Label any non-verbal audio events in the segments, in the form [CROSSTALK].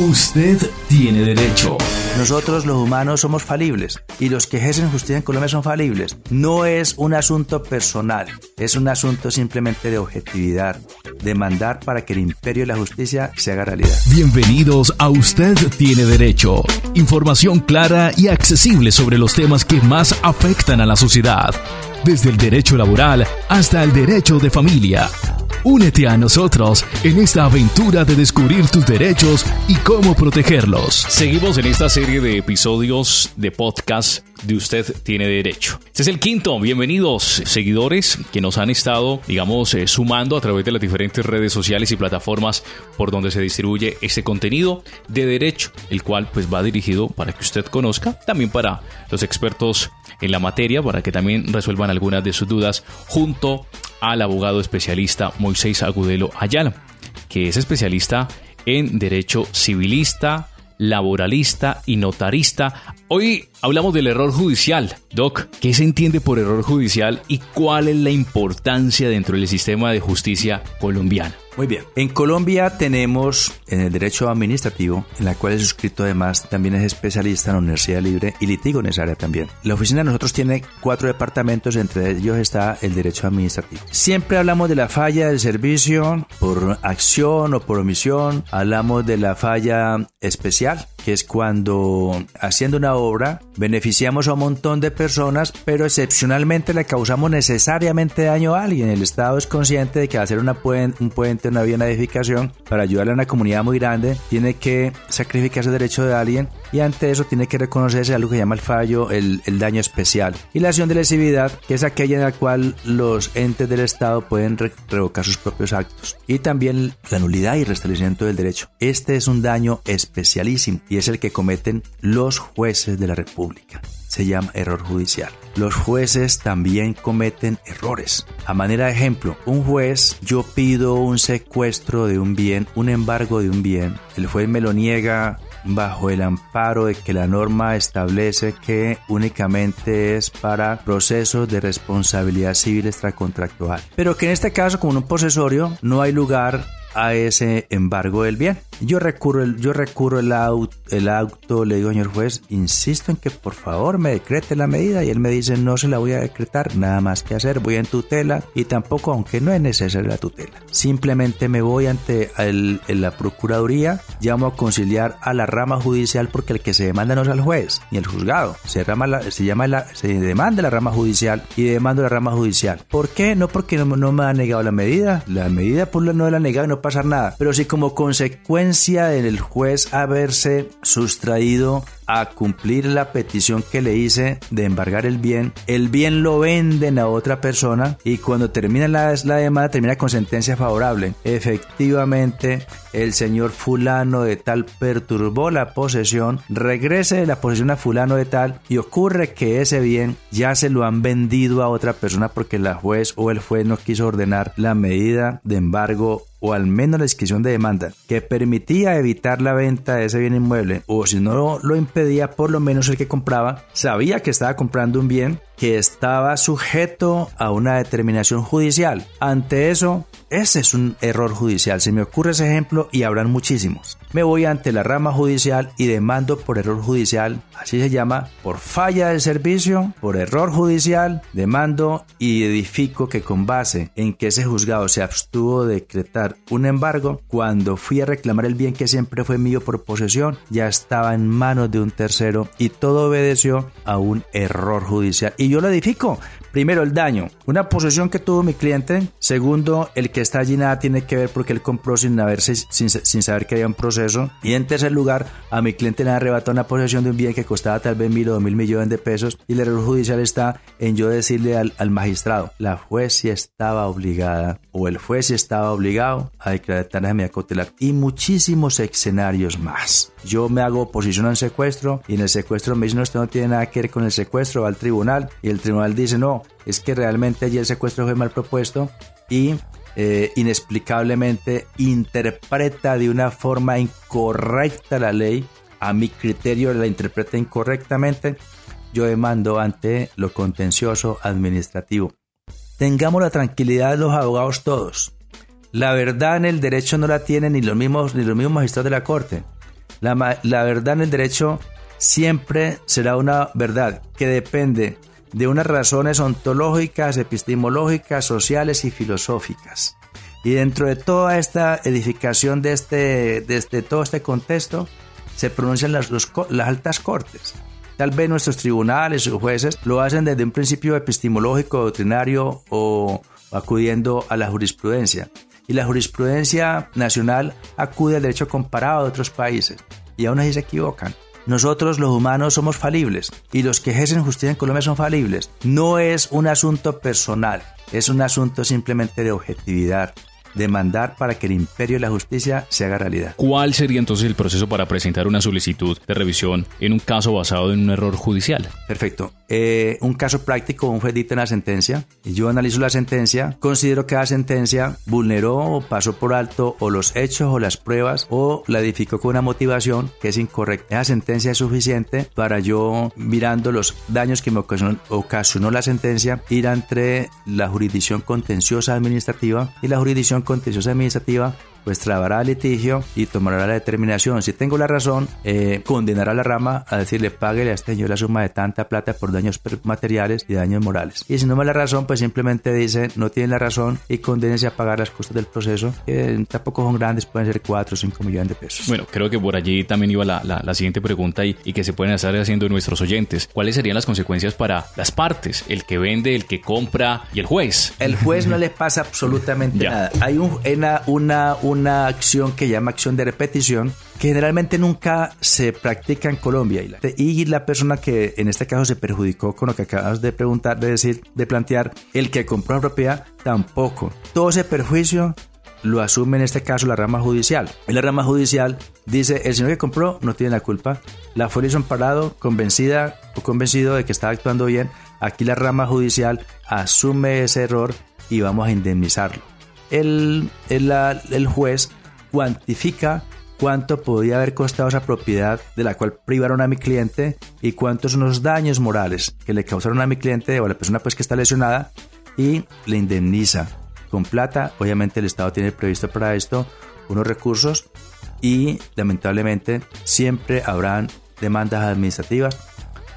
Usted tiene derecho. Nosotros los humanos somos falibles y los que ejercen justicia en Colombia son falibles. No es un asunto personal, es un asunto simplemente de objetividad, de mandar para que el imperio de la justicia se haga realidad. Bienvenidos a Usted tiene derecho. Información clara y accesible sobre los temas que más afectan a la sociedad, desde el derecho laboral hasta el derecho de familia. Únete a nosotros en esta aventura de descubrir tus derechos y cómo protegerlos. Seguimos en esta serie de episodios de podcast de Usted tiene derecho. Este es el quinto. Bienvenidos, seguidores que nos han estado, digamos, eh, sumando a través de las diferentes redes sociales y plataformas por donde se distribuye este contenido de derecho, el cual pues va dirigido para que usted conozca, también para los expertos en la materia, para que también resuelvan algunas de sus dudas junto al abogado especialista Moisés Agudelo Ayala, que es especialista en derecho civilista, laboralista y notarista. Hoy hablamos del error judicial. Doc, ¿qué se entiende por error judicial y cuál es la importancia dentro del sistema de justicia colombiano? Muy bien. En Colombia tenemos en el derecho administrativo, en la cual he suscrito además también es especialista en la Universidad Libre y litigo en esa área también. La oficina de nosotros tiene cuatro departamentos, entre ellos está el derecho administrativo. Siempre hablamos de la falla del servicio por acción o por omisión. Hablamos de la falla especial, que es cuando haciendo una obra beneficiamos a un montón de personas, pero excepcionalmente le causamos necesariamente daño a alguien. El Estado es consciente de que hacer una un puente, una vía, edificación para ayudarle a una comunidad muy grande, tiene que sacrificarse el derecho de alguien y ante eso tiene que reconocerse algo que llama el fallo, el, el daño especial. Y la acción de lesividad, que es aquella en la cual los entes del Estado pueden revocar sus propios actos. Y también la nulidad y restablecimiento del derecho. Este es un daño especialísimo y es el que cometen los jueces de la República. Se llama error judicial. Los jueces también cometen errores. A manera de ejemplo, un juez, yo pido un secuestro de un bien, un embargo de un bien, el juez me lo niega bajo el amparo de que la norma establece que únicamente es para procesos de responsabilidad civil extracontractual. Pero que en este caso, como un posesorio, no hay lugar a ese embargo del bien. Yo recurro, el, yo recurro el, auto, el auto, le digo, señor juez, insisto en que por favor me decrete la medida y él me dice, no se la voy a decretar, nada más que hacer, voy en tutela y tampoco, aunque no es necesaria la tutela, simplemente me voy ante la Procuraduría, llamo a conciliar a la rama judicial porque el que se demanda no es al juez ni el juzgado, se, se, llama la, se demanda la rama judicial y demando la rama judicial. ¿Por qué? No porque no, me ha negado la medida, la medida por la no la ha negado no pasar nada, pero si como consecuencia del juez haberse sustraído a cumplir la petición que le hice de embargar el bien, el bien lo venden a otra persona y cuando termina la, la demanda termina con sentencia favorable. Efectivamente, el señor fulano de tal perturbó la posesión, regrese de la posesión a fulano de tal y ocurre que ese bien ya se lo han vendido a otra persona porque la juez o el juez no quiso ordenar la medida de embargo o al menos la inscripción de demanda que permitía evitar la venta de ese bien inmueble o si no lo impedía por lo menos el que compraba sabía que estaba comprando un bien que estaba sujeto a una determinación judicial. Ante eso, ese es un error judicial. Se me ocurre ese ejemplo y habrán muchísimos. Me voy ante la rama judicial y demando por error judicial, así se llama, por falla del servicio, por error judicial, demando y edifico que con base en que ese juzgado se abstuvo de decretar un embargo, cuando fui a reclamar el bien que siempre fue mío por posesión, ya estaba en manos de un tercero y todo obedeció a un error judicial. Y yo lo edifico. Primero, el daño. Una posesión que tuvo mi cliente. Segundo, el que está allí nada tiene que ver porque él compró sin, saber que había un proceso. Y en tercer lugar, a mi cliente le arrebatado una posesión de un bien que costaba tal vez mil o dos mil millones de pesos. Y el error judicial está en yo decirle al, magistrado, la juez si estaba obligada o el juez si estaba obligado a declarar de cautelar. Y muchísimos escenarios más. Yo me hago oposición al secuestro y en el secuestro me dicen, no, esto no tiene nada que ver con el secuestro, va al tribunal y el tribunal dice, no, es que realmente allí el secuestro fue mal propuesto y eh, inexplicablemente interpreta de una forma incorrecta la ley, a mi criterio la interpreta incorrectamente, yo demando ante lo contencioso administrativo. Tengamos la tranquilidad de los abogados todos. La verdad en el derecho no la tienen ni los mismos, ni los mismos magistrados de la corte. La, verdad en el derecho siempre será una verdad que depende de unas razones ontológicas, epistemológicas, sociales y filosóficas. Y dentro de toda esta edificación de, este, de este, todo este contexto, se pronuncian las, las altas cortes. Tal vez nuestros tribunales o jueces lo hacen desde un principio epistemológico, doctrinario o acudiendo a la jurisprudencia. Y la jurisprudencia nacional acude al derecho comparado de otros países. Y aún así se equivocan. Nosotros los humanos somos falibles y los que ejercen justicia en Colombia son falibles. No es un asunto personal, es un asunto simplemente de objetividad, demandar para que el imperio de la justicia se haga realidad. ¿Cuál sería entonces el proceso para presentar una solicitud de revisión en un caso basado en un error judicial? Perfecto. Eh, un caso práctico, un juez dicta una sentencia, yo analizo la sentencia, considero que la sentencia vulneró o pasó por alto o los hechos o las pruebas o la edificó con una motivación que es incorrecta. Esa sentencia es suficiente para yo, mirando los daños que me ocasionó, ocasionó la sentencia, ir entre la jurisdicción contenciosa administrativa y la jurisdicción contenciosa administrativa pues trabará el litigio y tomará la determinación. Si tengo la razón, eh, condenará a la rama a decirle pague a este señor la suma de tanta plata por daños materiales y daños morales. Y si no me la razón, pues simplemente dice no tiene la razón y condénese a pagar las costas del proceso, que tampoco son grandes, pueden ser 4 o 5 millones de pesos. Bueno, creo que por allí también iba la, la, siguiente pregunta y, y, que se pueden estar haciendo nuestros oyentes. ¿Cuáles serían las consecuencias para las partes? El que vende, el que compra y el juez. El juez no le pasa absolutamente [LAUGHS] nada. Hay un, una, una una acción que llama acción de repetición, que generalmente nunca se practica en Colombia. Y la persona que en este caso se perjudicó con lo que acabas de preguntar, de decir, de plantear, el que compró la propiedad, tampoco. Todo ese perjuicio lo asume en este caso la rama judicial. Y la rama judicial dice, el señor que compró no tiene la culpa, la fue parado, convencida o convencido de que estaba actuando bien, aquí la rama judicial asume ese error y vamos a indemnizarlo el, el, juez cuantifica cuánto podía haber costado esa propiedad de la cual privaron a mi cliente y cuántos son los daños morales que le causaron a mi cliente o a la persona pues que está lesionada y le indemniza con plata. Obviamente el Estado tiene previsto para esto unos recursos y lamentablemente siempre habrán demandas administrativas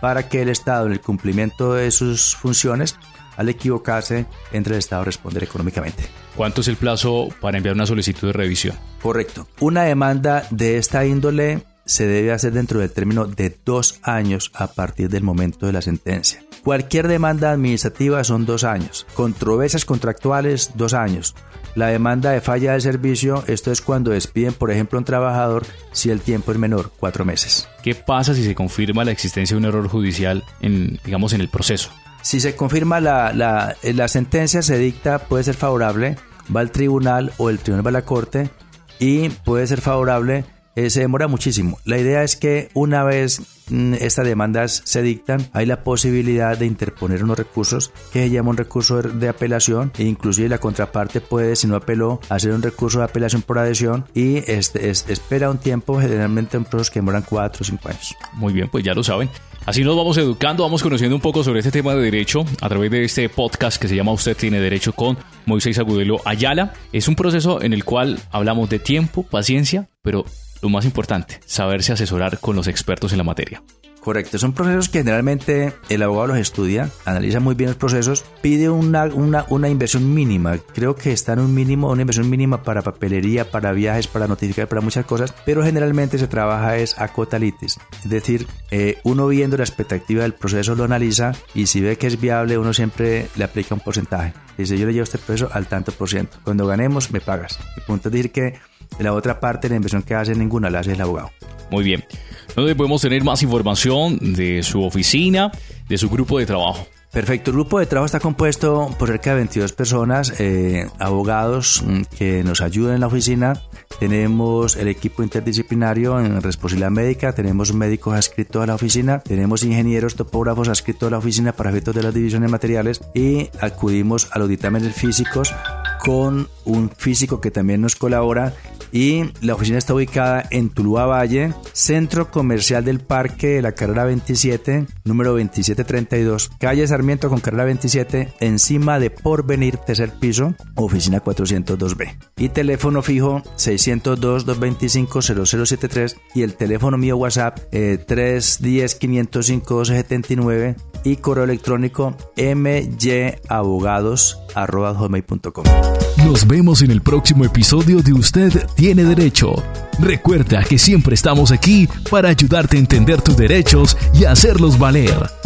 para que el Estado en el cumplimiento de sus funciones al equivocarse entre el Estado responder económicamente. ¿Cuánto es el plazo para enviar una solicitud de revisión? Correcto. Una demanda de esta índole se debe hacer dentro del término de dos años a partir del momento de la sentencia. Cualquier demanda administrativa son dos años. Controversias contractuales, dos años. La demanda de falla de servicio, esto es cuando despiden, por ejemplo, a un trabajador si el tiempo es menor, cuatro meses. ¿Qué pasa si se confirma la existencia de un error judicial en, digamos, en el proceso? Si se confirma la, la, la sentencia, se dicta, puede ser favorable, va al tribunal o el tribunal va a la corte y puede ser favorable eh, se demora muchísimo. La idea es que una vez mm, estas demandas se dictan, hay la posibilidad de interponer unos recursos que se llama un recurso de, apelación e inclusive la contraparte puede, si no apeló, hacer un recurso de apelación por adhesión y este, espera un tiempo, generalmente en procesos que demoran 4 o 5 años. Muy bien, pues ya lo saben. Así nos vamos educando, vamos conociendo un poco sobre este tema de derecho a través de este podcast que se llama Usted tiene derecho con Moisés Agudelo Ayala. Es un proceso en el cual hablamos de tiempo, paciencia, pero lo más importante, saberse asesorar con los expertos en la materia. Correcto, son procesos que generalmente el abogado los estudia, analiza muy bien los procesos, pide una, una, una, inversión mínima, creo que está en un mínimo, una inversión mínima para papelería, para viajes, para notificar, para muchas cosas, pero generalmente se trabaja es a cotalitis, es decir, eh, uno viendo la expectativa del proceso lo analiza y si ve que es viable uno siempre le aplica un porcentaje, dice yo le llevo este proceso al tanto por ciento, cuando ganemos me pagas, el punto es decir que la otra parte la inversión que hace ninguna la hace el abogado. Muy bien. ¿Dónde podemos tener más información de su oficina, de su grupo de trabajo? Perfecto, el grupo de trabajo está compuesto por cerca de 22 personas, eh, abogados mm, que nos ayudan en la oficina. Tenemos el equipo interdisciplinario en responsabilidad médica, tenemos médicos adscritos a la oficina, tenemos ingenieros topógrafos adscritos a la oficina para efectos de las divisiones materiales y acudimos a los dictámenes físicos con un físico que también nos colabora y la oficina está ubicada en Tuluá Valle, Centro Comercial del Parque de la Carrera 27, número 2732, calle Sarmiento con Carrera 27, encima de Porvenir, tercer piso, oficina 402B. Y teléfono fijo 602-225-0073 y el teléfono mío WhatsApp eh, 310-505-1279 y correo electrónico myabogados.com. Nos vemos en el próximo episodio de Usted tiene derecho. Recuerda que siempre estamos aquí para ayudarte a entender tus derechos y hacerlos valer.